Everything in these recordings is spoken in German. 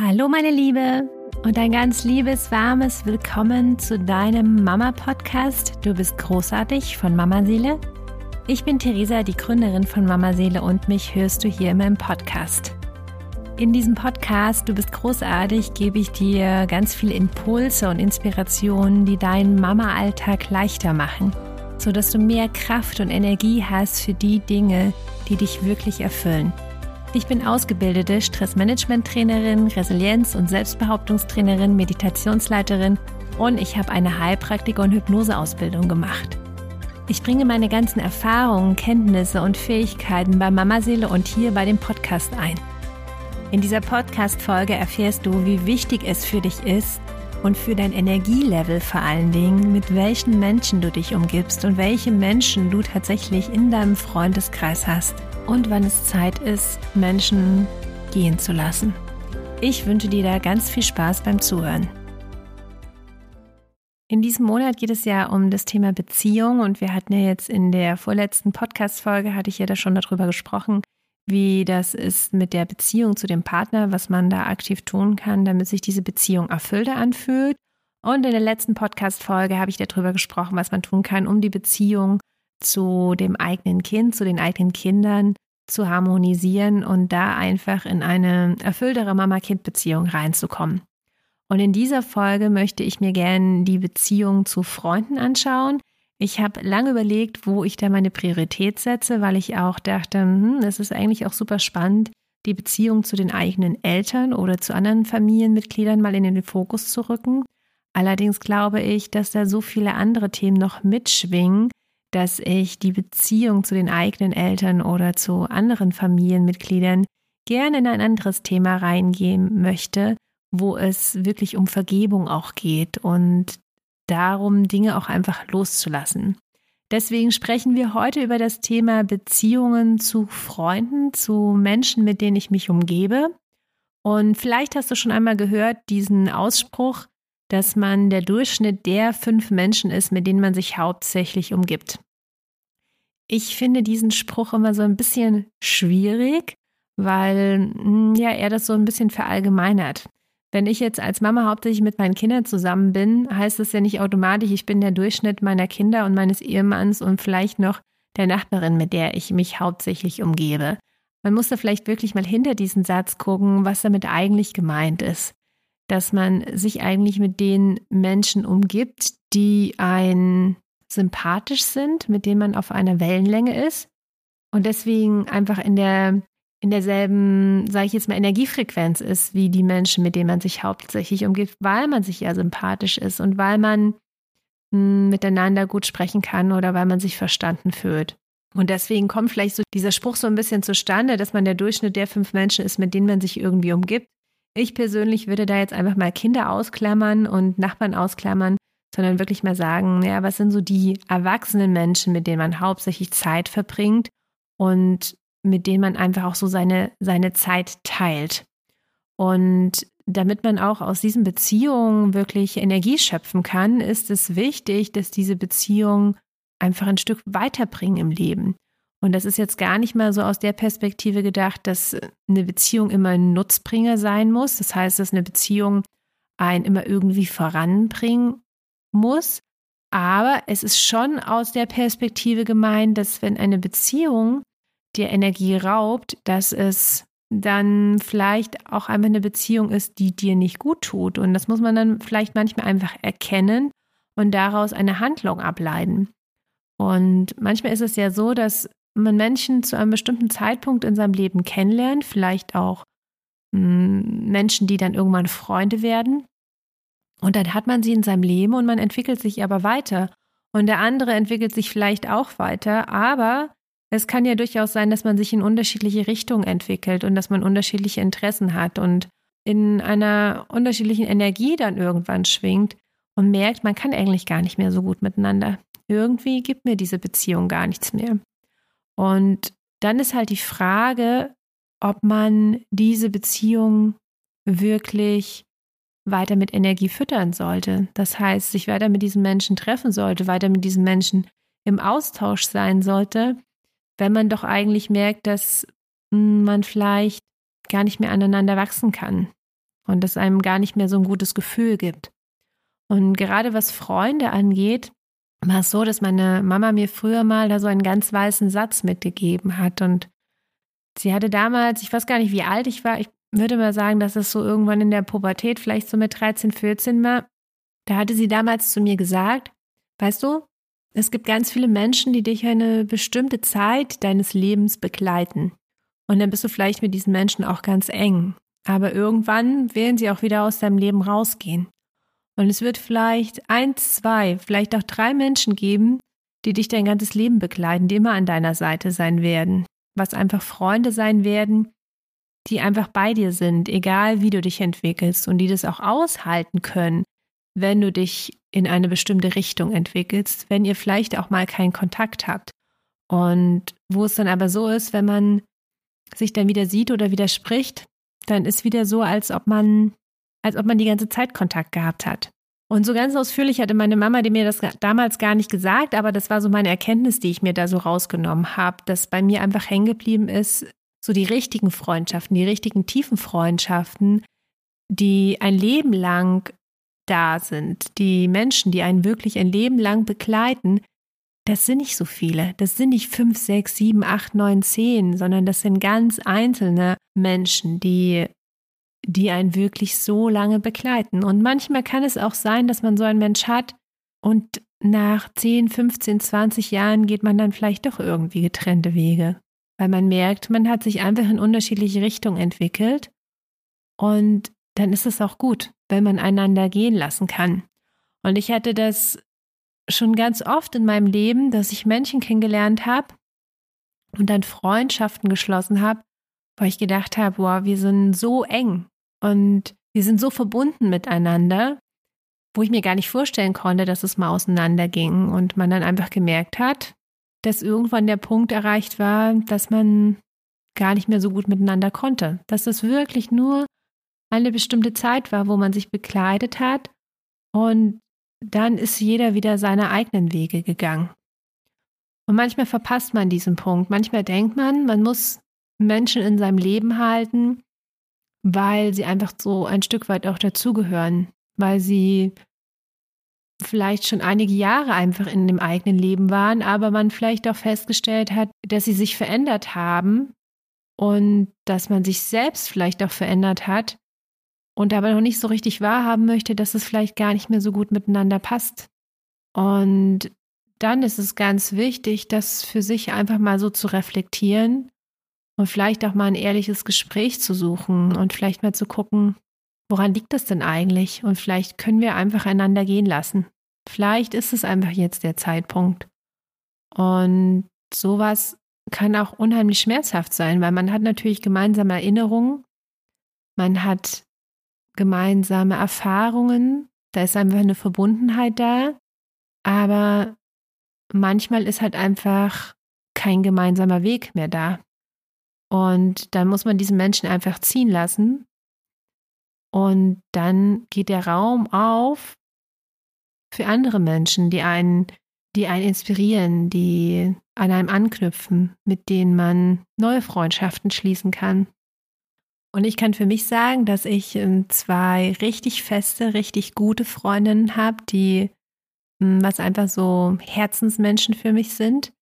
Hallo meine Liebe und ein ganz liebes, warmes Willkommen zu deinem Mama-Podcast. Du bist großartig von Mama Seele. Ich bin Theresa, die Gründerin von Mama Seele und mich hörst du hier immer im Podcast. In diesem Podcast, du bist großartig, gebe ich dir ganz viele Impulse und Inspirationen, die deinen Mama-Alltag leichter machen, sodass du mehr Kraft und Energie hast für die Dinge, die dich wirklich erfüllen. Ich bin ausgebildete Stressmanagement-Trainerin, Resilienz- und Selbstbehauptungstrainerin, Meditationsleiterin und ich habe eine Heilpraktiker- und Hypnoseausbildung gemacht. Ich bringe meine ganzen Erfahrungen, Kenntnisse und Fähigkeiten bei Mama Seele und hier bei dem Podcast ein. In dieser Podcast-Folge erfährst du, wie wichtig es für dich ist und für dein Energielevel vor allen Dingen, mit welchen Menschen du dich umgibst und welche Menschen du tatsächlich in deinem Freundeskreis hast und wann es Zeit ist, Menschen gehen zu lassen. Ich wünsche dir da ganz viel Spaß beim Zuhören. In diesem Monat geht es ja um das Thema Beziehung und wir hatten ja jetzt in der vorletzten Podcast-Folge, hatte ich ja da schon darüber gesprochen, wie das ist mit der Beziehung zu dem Partner, was man da aktiv tun kann, damit sich diese Beziehung erfüllter anfühlt. Und in der letzten Podcast-Folge habe ich darüber gesprochen, was man tun kann, um die Beziehung zu dem eigenen Kind, zu den eigenen Kindern zu harmonisieren und da einfach in eine erfülltere Mama-Kind-Beziehung reinzukommen. Und in dieser Folge möchte ich mir gerne die Beziehung zu Freunden anschauen. Ich habe lange überlegt, wo ich da meine Priorität setze, weil ich auch dachte, hm, es ist eigentlich auch super spannend, die Beziehung zu den eigenen Eltern oder zu anderen Familienmitgliedern mal in den Fokus zu rücken. Allerdings glaube ich, dass da so viele andere Themen noch mitschwingen, dass ich die Beziehung zu den eigenen Eltern oder zu anderen Familienmitgliedern gerne in ein anderes Thema reingehen möchte, wo es wirklich um Vergebung auch geht und darum, Dinge auch einfach loszulassen. Deswegen sprechen wir heute über das Thema Beziehungen zu Freunden, zu Menschen, mit denen ich mich umgebe. Und vielleicht hast du schon einmal gehört diesen Ausspruch, dass man der Durchschnitt der fünf Menschen ist, mit denen man sich hauptsächlich umgibt. Ich finde diesen Spruch immer so ein bisschen schwierig, weil hm, ja er das so ein bisschen verallgemeinert. Wenn ich jetzt als Mama hauptsächlich mit meinen Kindern zusammen bin, heißt das ja nicht automatisch, ich bin der Durchschnitt meiner Kinder und meines Ehemanns und vielleicht noch der Nachbarin, mit der ich mich hauptsächlich umgebe. Man muss da vielleicht wirklich mal hinter diesen Satz gucken, was damit eigentlich gemeint ist dass man sich eigentlich mit den Menschen umgibt, die ein sympathisch sind, mit denen man auf einer Wellenlänge ist und deswegen einfach in der in derselben, sage ich jetzt mal, Energiefrequenz ist wie die Menschen, mit denen man sich hauptsächlich umgibt, weil man sich ja sympathisch ist und weil man mh, hm, miteinander gut sprechen kann oder weil man sich verstanden fühlt. Und deswegen kommt vielleicht so dieser Spruch so ein bisschen zustande, dass man der Durchschnitt der fünf Menschen ist, mit denen man sich irgendwie umgibt. Ich persönlich würde da jetzt einfach mal Kinder ausklammern und Nachbarn ausklammern, sondern wirklich mal sagen, ja, was sind so die erwachsenen Menschen, mit denen man hauptsächlich Zeit verbringt und mit denen man einfach auch so seine, seine Zeit teilt. Und damit man auch aus diesen Beziehungen wirklich Energie schöpfen kann, ist es wichtig, dass diese Beziehungen einfach ein Stück weiterbringen im Leben. Und das ist jetzt gar nicht mal so aus der Perspektive gedacht, dass eine Beziehung immer ein Nutzbringer sein muss. Das heißt, dass eine Beziehung einen immer irgendwie voranbringen muss. Aber es ist schon aus der Perspektive gemeint, dass wenn eine Beziehung dir Energie raubt, dass es dann vielleicht auch einfach eine Beziehung ist, die dir nicht gut tut. Und das muss man dann vielleicht manchmal einfach erkennen und daraus eine Handlung ableiten. Und manchmal ist es ja so, dass man Menschen zu einem bestimmten Zeitpunkt in seinem Leben kennenlernt, vielleicht auch hm, Menschen, die dann irgendwann Freunde werden. Und dann hat man sie in seinem Leben und man entwickelt sich aber weiter. Und der andere entwickelt sich vielleicht auch weiter, aber es kann ja durchaus sein, dass man sich in unterschiedliche Richtungen entwickelt und dass man unterschiedliche Interessen hat und in einer unterschiedlichen Energie dann irgendwann schwingt und merkt, man kann eigentlich gar nicht mehr so gut miteinander. Irgendwie gibt mir diese Beziehung gar nichts mehr. Und dann ist halt die Frage, ob man diese Beziehung wirklich weiter mit Energie füttern sollte. Das heißt, sich weiter mit diesen Menschen treffen sollte, weiter mit diesen Menschen im Austausch sein sollte, wenn man doch eigentlich merkt, dass man vielleicht gar nicht mehr aneinander wachsen kann. und das einem gar nicht mehr so ein gutes Gefühl gibt. Und gerade was Freunde angeht, war es so, dass meine Mama mir früher mal da so einen ganz weißen Satz mitgegeben hat. Und sie hatte damals, ich weiß gar nicht, wie alt ich war, ich würde mal sagen, dass es so irgendwann in der Pubertät, vielleicht so mit 13, 14 war. Da hatte sie damals zu mir gesagt, weißt du, es gibt ganz viele Menschen, die dich eine bestimmte Zeit deines Lebens begleiten. Und dann bist du vielleicht mit diesen Menschen auch ganz eng. Aber irgendwann werden sie auch wieder aus deinem Leben rausgehen. Und es wird vielleicht ein, zwei, vielleicht auch drei Menschen geben, die dich dein ganzes Leben begleiten, die immer an deiner Seite sein werden. Was einfach Freunde sein werden, die einfach bei dir sind, egal wie du dich entwickelst und die das auch aushalten können, wenn du dich in eine bestimmte Richtung entwickelst, wenn ihr vielleicht auch mal keinen Kontakt habt. Und wo es dann aber so ist, wenn man sich dann wieder sieht oder widerspricht, dann ist wieder so, als ob man, als ob man die ganze Zeit Kontakt gehabt hat. Und so ganz ausführlich hatte meine Mama die mir das damals gar nicht gesagt, aber das war so meine Erkenntnis, die ich mir da so rausgenommen habe, dass bei mir einfach hängen geblieben ist, so die richtigen Freundschaften, die richtigen tiefen Freundschaften, die ein Leben lang da sind, die Menschen, die einen wirklich ein Leben lang begleiten, das sind nicht so viele. Das sind nicht fünf, sechs, sieben, acht, neun, zehn, sondern das sind ganz einzelne Menschen, die, die einen wirklich so lange begleiten. Und manchmal kann es auch sein, dass man so einen Mensch hat und nach 10, 15, 20 Jahren geht man dann vielleicht doch irgendwie getrennte Wege, weil man merkt, man hat sich einfach in unterschiedliche Richtungen entwickelt und dann ist es auch gut, wenn man einander gehen lassen kann. Und ich hatte das schon ganz oft in meinem Leben, dass ich Menschen kennengelernt habe und dann Freundschaften geschlossen habe, wo ich gedacht habe, wow, wir sind so eng und wir sind so verbunden miteinander, wo ich mir gar nicht vorstellen konnte, dass es mal auseinanderging und man dann einfach gemerkt hat, dass irgendwann der Punkt erreicht war, dass man gar nicht mehr so gut miteinander konnte, dass es wirklich nur eine bestimmte Zeit war, wo man sich bekleidet hat und dann ist jeder wieder seine eigenen Wege gegangen. Und manchmal verpasst man diesen Punkt. Manchmal denkt man, man muss Menschen in seinem Leben halten, weil sie einfach so ein Stück weit auch dazugehören, weil sie vielleicht schon einige Jahre einfach in dem eigenen Leben waren, aber man vielleicht auch festgestellt hat, dass sie sich verändert haben und dass man sich selbst vielleicht auch verändert hat und aber noch nicht so richtig wahrhaben möchte, dass es vielleicht gar nicht mehr so gut miteinander passt. Und dann ist es ganz wichtig, das für sich einfach mal so zu reflektieren und vielleicht auch mal ein ehrliches Gespräch zu suchen und vielleicht mal zu gucken, woran liegt das denn eigentlich? Und vielleicht können wir einfach einander gehen lassen. Vielleicht ist es einfach jetzt der Zeitpunkt. Und sowas kann auch unheimlich schmerzhaft sein, weil man hat natürlich gemeinsame Erinnerungen, man hat gemeinsame Erfahrungen, da ist einfach eine Verbundenheit da, aber manchmal ist halt einfach kein gemeinsamer Weg mehr da. Und dann muss man diesen Menschen einfach ziehen lassen. Und dann geht der Raum auf für andere Menschen, die einen, die einen inspirieren, die an einem anknüpfen, mit denen man neue Freundschaften schließen kann. Und ich kann für mich sagen, dass ich ähm, zwei richtig feste, richtig gute Freundinnen habe, die hm, was einfach so Herzensmenschen für mich sind.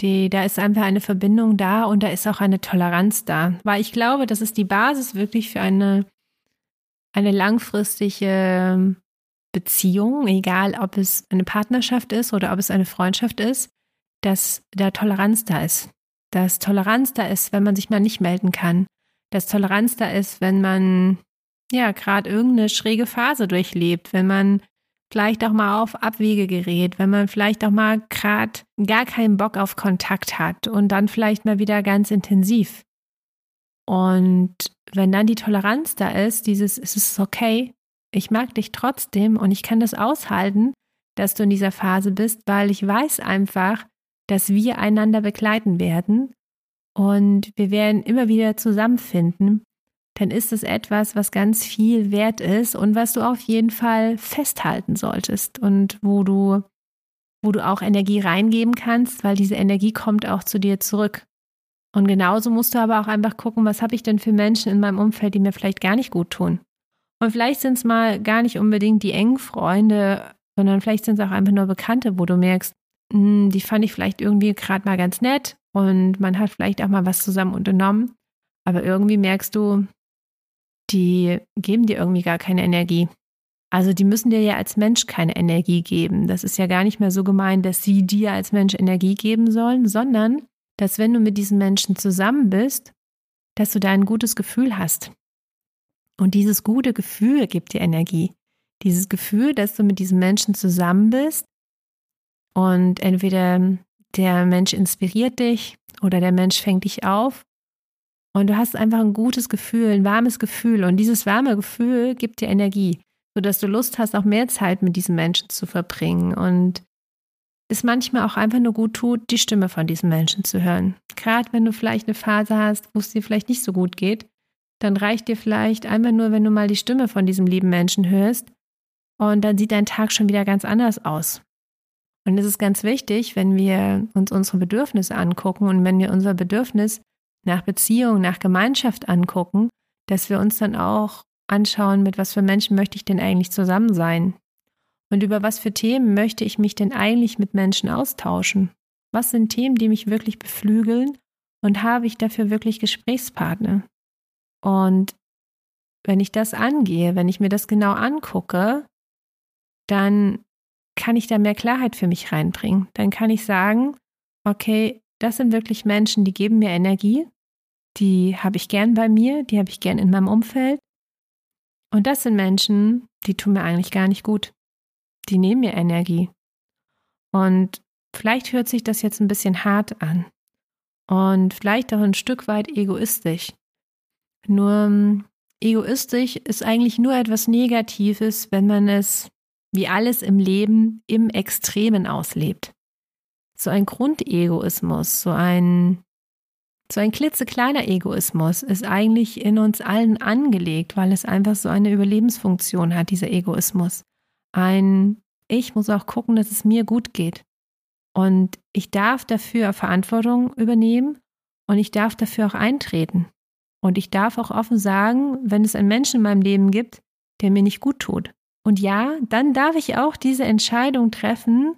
Die, da ist einfach eine Verbindung da und da ist auch eine Toleranz da. Weil ich glaube, das ist die Basis wirklich für eine, eine langfristige Beziehung, egal ob es eine Partnerschaft ist oder ob es eine Freundschaft ist, dass da Toleranz da ist. Dass Toleranz da ist, wenn man sich mal nicht melden kann dass Toleranz da ist, wenn man ja gerade irgendeine schräge Phase durchlebt, wenn man vielleicht auch mal auf Abwege gerät, wenn man vielleicht auch mal gerade gar keinen Bock auf Kontakt hat und dann vielleicht mal wieder ganz intensiv. Und wenn dann die Toleranz da ist, dieses, es ist okay, ich mag dich trotzdem und ich kann das aushalten, dass du in dieser Phase bist, weil ich weiß einfach, dass wir einander begleiten werden und wir werden immer wieder zusammenfinden, dann ist es etwas, was ganz viel wert ist und was du auf jeden Fall festhalten solltest und wo du, wo du auch Energie reingeben kannst, weil diese Energie kommt auch zu dir zurück. Und genauso musst du aber auch einfach gucken, was habe ich denn für Menschen in meinem Umfeld, die mir vielleicht gar nicht gut tun. Und vielleicht sind es mal gar nicht unbedingt die engen Freunde, sondern vielleicht sind es auch einfach nur Bekannte, wo du merkst, mh, hm, die fand ich vielleicht irgendwie gerade mal ganz nett und man hat vielleicht auch mal was zusammen unternommen. Aber irgendwie merkst du, die geben dir irgendwie gar keine Energie. Also die müssen dir ja als Mensch keine Energie geben. Das ist ja gar nicht mehr so gemeint, dass sie dir als Mensch Energie geben sollen, sondern dass wenn du mit diesen Menschen zusammen bist, dass du da ein gutes Gefühl hast. Und dieses gute Gefühl gibt dir Energie. Dieses Gefühl, dass du mit diesen Menschen zusammen bist und entweder der Mensch inspiriert dich oder der Mensch fängt dich auf und du hast einfach ein gutes Gefühl, ein warmes Gefühl und dieses warme Gefühl gibt dir Energie, sodass du Lust hast, auch mehr Zeit mit diesen Menschen zu verbringen und es manchmal auch einfach nur gut tut, die Stimme von diesen Menschen zu hören. Gerade wenn du vielleicht eine Phase hast, wo es dir vielleicht nicht so gut geht, dann reicht dir vielleicht einfach nur, wenn du mal die Stimme von diesem lieben Menschen hörst und dann sieht dein Tag schon wieder ganz anders aus. Und es ist ganz wichtig, wenn wir uns unsere Bedürfnisse angucken und wenn wir unser Bedürfnis nach Beziehung, nach Gemeinschaft angucken, dass wir uns dann auch anschauen, mit was für Menschen möchte ich denn eigentlich zusammen sein? Und über was für Themen möchte ich mich denn eigentlich mit Menschen austauschen? Was sind Themen, die mich wirklich beflügeln? Und habe ich dafür wirklich Gesprächspartner? Und wenn ich das angehe, wenn ich mir das genau angucke, dann kann ich da mehr Klarheit für mich reinbringen. Dann kann ich sagen, okay, das sind wirklich Menschen, die geben mir Energie, die habe ich gern bei mir, die habe ich gern in meinem Umfeld. Und das sind Menschen, die tun mir eigentlich gar nicht gut. Die nehmen mir Energie. Und vielleicht hört sich das jetzt ein bisschen hart an und vielleicht auch ein Stück weit egoistisch. Nur ähm, egoistisch ist eigentlich nur etwas Negatives, wenn man es wie alles im Leben im Extremen auslebt so ein Grundegoismus, so ein, so ein klitzekleiner Egoismus ist eigentlich in uns allen angelegt, weil es einfach so eine Überlebensfunktion hat, dieser Egoismus. Ein, ich muss auch gucken, dass es mir gut geht. Und ich darf dafür Verantwortung übernehmen und ich darf dafür auch eintreten. Und ich darf auch offen sagen, wenn es einen Menschen in meinem Leben gibt, der mir nicht gut tut. Und ja, dann darf ich auch diese Entscheidung treffen,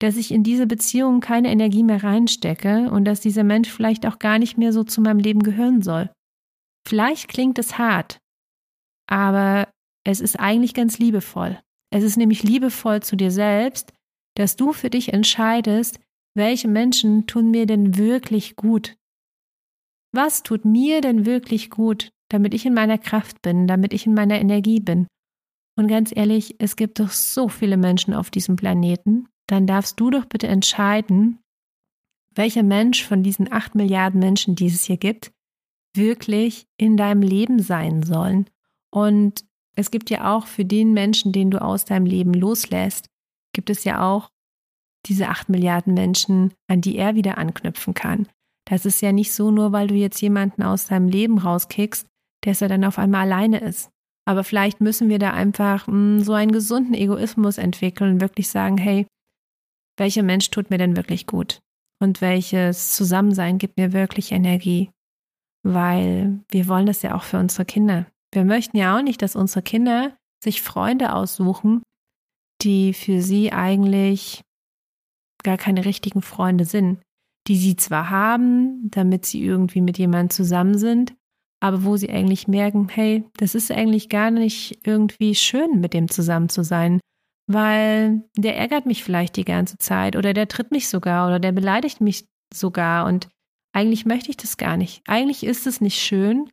dass ich in diese Beziehung keine Energie mehr reinstecke und dass dieser Mensch vielleicht auch gar nicht mehr so zu meinem Leben gehören soll. Vielleicht klingt es hart, aber es ist eigentlich ganz liebevoll. Es ist nämlich liebevoll zu dir selbst, dass du für dich entscheidest, welche Menschen tun mir denn wirklich gut. Was tut mir denn wirklich gut, damit ich in meiner Kraft bin, damit ich in meiner Energie bin? Und ganz ehrlich, es gibt doch so viele Menschen auf diesem Planeten, dann darfst du doch bitte entscheiden, welcher Mensch von diesen acht Milliarden Menschen, die es hier gibt, wirklich in deinem Leben sein sollen. Und es gibt ja auch für den Menschen, den du aus deinem Leben loslässt, gibt es ja auch diese acht Milliarden Menschen, an die er wieder anknüpfen kann. Das ist ja nicht so, nur weil du jetzt jemanden aus deinem Leben rauskickst, dass er dann auf einmal alleine ist. Aber vielleicht müssen wir da einfach mh, hm, so einen gesunden Egoismus entwickeln und wirklich sagen, hey, welcher Mensch tut mir denn wirklich gut? Und welches Zusammensein gibt mir wirklich Energie, weil wir wollen das ja auch für unsere Kinder. Wir möchten ja auch nicht, dass unsere Kinder sich Freunde aussuchen, die für sie eigentlich gar keine richtigen Freunde sind, die sie zwar haben, damit sie irgendwie mit jemandem zusammen sind, aber wo sie eigentlich merken, hey, das ist eigentlich gar nicht irgendwie schön, mit dem zusammen zu sein weil der ärgert mich vielleicht die ganze Zeit oder der tritt mich sogar oder der beleidigt mich sogar und eigentlich möchte ich das gar nicht. Eigentlich ist es nicht schön.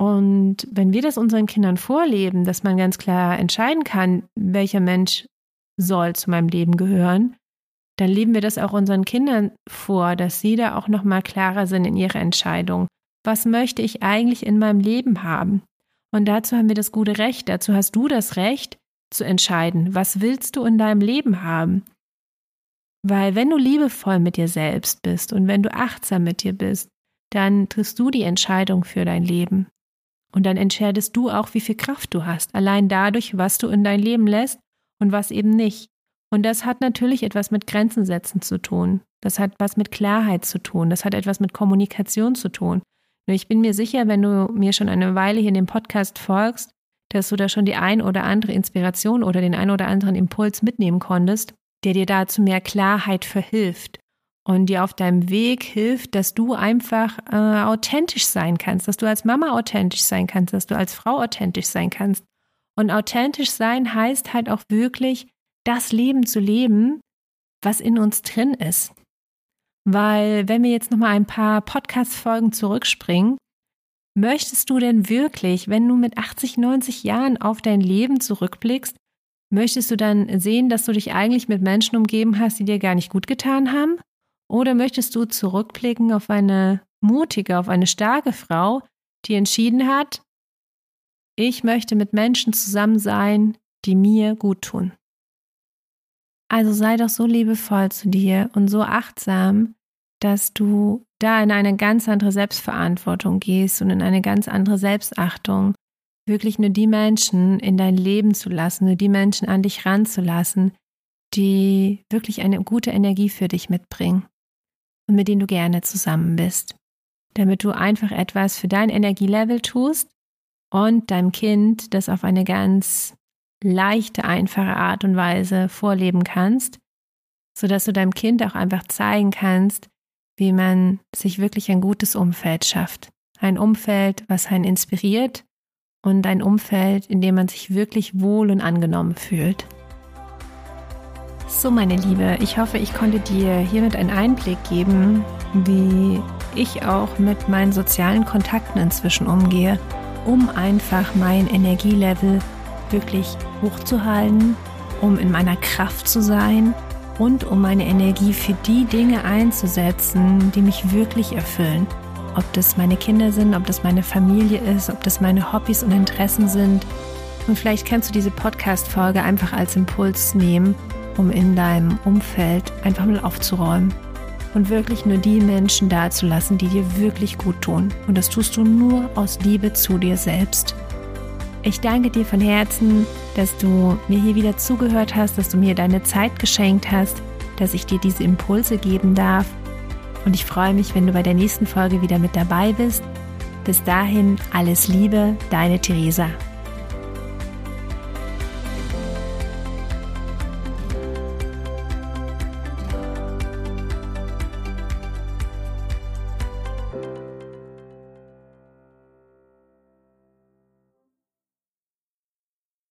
Und wenn wir das unseren Kindern vorleben, dass man ganz klar entscheiden kann, welcher Mensch soll zu meinem Leben gehören, dann leben wir das auch unseren Kindern vor, dass sie da auch noch mal klarer sind in ihrer Entscheidung. Was möchte ich eigentlich in meinem Leben haben? Und dazu haben wir das gute Recht, dazu hast du das Recht, zu entscheiden, was willst du in deinem Leben haben? Weil wenn du liebevoll mit dir selbst bist und wenn du achtsam mit dir bist, dann triffst du die Entscheidung für dein Leben. Und dann entscheidest du auch, wie viel Kraft du hast, allein dadurch, was du in dein Leben lässt und was eben nicht. Und das hat natürlich etwas mit Grenzen setzen zu tun. Das hat was mit Klarheit zu tun. Das hat etwas mit Kommunikation zu tun. Nur ich bin mir sicher, wenn du mir schon eine Weile hier in dem Podcast folgst, dass du da schon die ein oder andere Inspiration oder den ein oder anderen Impuls mitnehmen konntest, der dir da zu mehr Klarheit verhilft und dir auf deinem Weg hilft, dass du einfach äh, authentisch sein kannst, dass du als Mama authentisch sein kannst, dass du als Frau authentisch sein kannst. Und authentisch sein heißt halt auch wirklich, das Leben zu leben, was in uns drin ist. Weil wenn wir jetzt noch mal ein paar Podcast-Folgen zurückspringen, möchtest du denn wirklich, wenn du mit 80, 90 Jahren auf dein Leben zurückblickst, möchtest du dann sehen, dass du dich eigentlich mit Menschen umgeben hast, die dir gar nicht gut getan haben? Oder möchtest du zurückblicken auf eine mutige, auf eine starke Frau, die entschieden hat, ich möchte mit Menschen zusammen sein, die mir gut tun? Also sei doch so liebevoll zu dir und so achtsam, dass du da in eine ganz andere Selbstverantwortung gehst und in eine ganz andere Selbstachtung, wirklich nur die Menschen in dein Leben zu lassen, nur die Menschen an dich ranzulassen, die wirklich eine gute Energie für dich mitbringen und mit denen du gerne zusammen bist, damit du einfach etwas für dein Energielevel tust und deinem Kind das auf eine ganz leichte, einfache Art und Weise vorleben kannst, sodass du deinem Kind auch einfach zeigen kannst, wie man sich wirklich ein gutes Umfeld schafft. Ein Umfeld, was einen inspiriert und ein Umfeld, in dem man sich wirklich wohl und angenommen fühlt. So, meine Liebe, ich hoffe, ich konnte dir hiermit einen Einblick geben, wie ich auch mit meinen sozialen Kontakten inzwischen umgehe, um einfach mein Energielevel wirklich hochzuhalten, um in meiner Kraft zu sein und um meine Energie für die Dinge einzusetzen, die mich wirklich erfüllen. Ob das meine Kinder sind, ob das meine Familie ist, ob das meine Hobbys und Interessen sind. Und vielleicht kannst du diese Podcast-Folge einfach als Impuls nehmen, um in deinem Umfeld einfach mal aufzuräumen und wirklich nur die Menschen dazulassen, die dir wirklich gut tun. Und das tust du nur aus Liebe zu dir selbst. Ich danke dir von Herzen, dass du mir hier wieder zugehört hast, dass du mir deine Zeit geschenkt hast, dass ich dir diese Impulse geben darf. Und ich freue mich, wenn du bei der nächsten Folge wieder mit dabei bist. Bis dahin alles Liebe, deine Theresa.